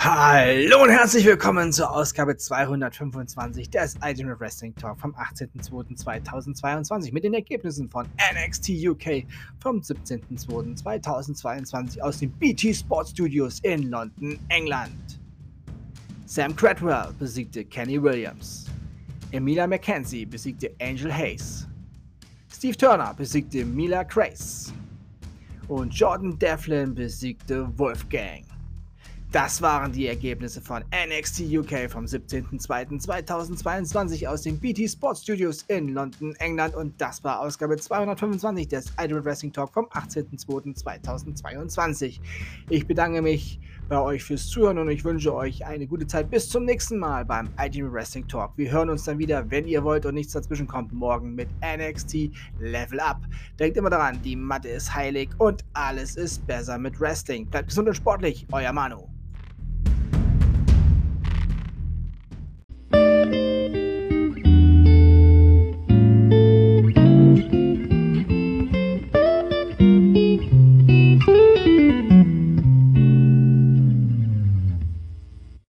Hallo und herzlich willkommen zur Ausgabe 225 des Ultimate Wrestling Talk vom 18.02.2022 mit den Ergebnissen von NXT UK vom 17.02.2022 aus den BT Sports Studios in London, England. Sam Cradwell besiegte Kenny Williams. Emilia McKenzie besiegte Angel Hayes. Steve Turner besiegte Mila Grace. Und Jordan Devlin besiegte Wolfgang. Das waren die Ergebnisse von NXT UK vom 17.02.2022 aus den BT Sports Studios in London, England und das war Ausgabe 225 des Idol Wrestling Talk vom 18.02.2022. Ich bedanke mich bei euch fürs Zuhören und ich wünsche euch eine gute Zeit. Bis zum nächsten Mal beim Ultimate Wrestling Talk. Wir hören uns dann wieder, wenn ihr wollt und nichts dazwischen kommt, morgen mit NXT Level Up. Denkt immer daran, die Matte ist heilig und alles ist besser mit Wrestling. Bleibt gesund und sportlich, euer Manu.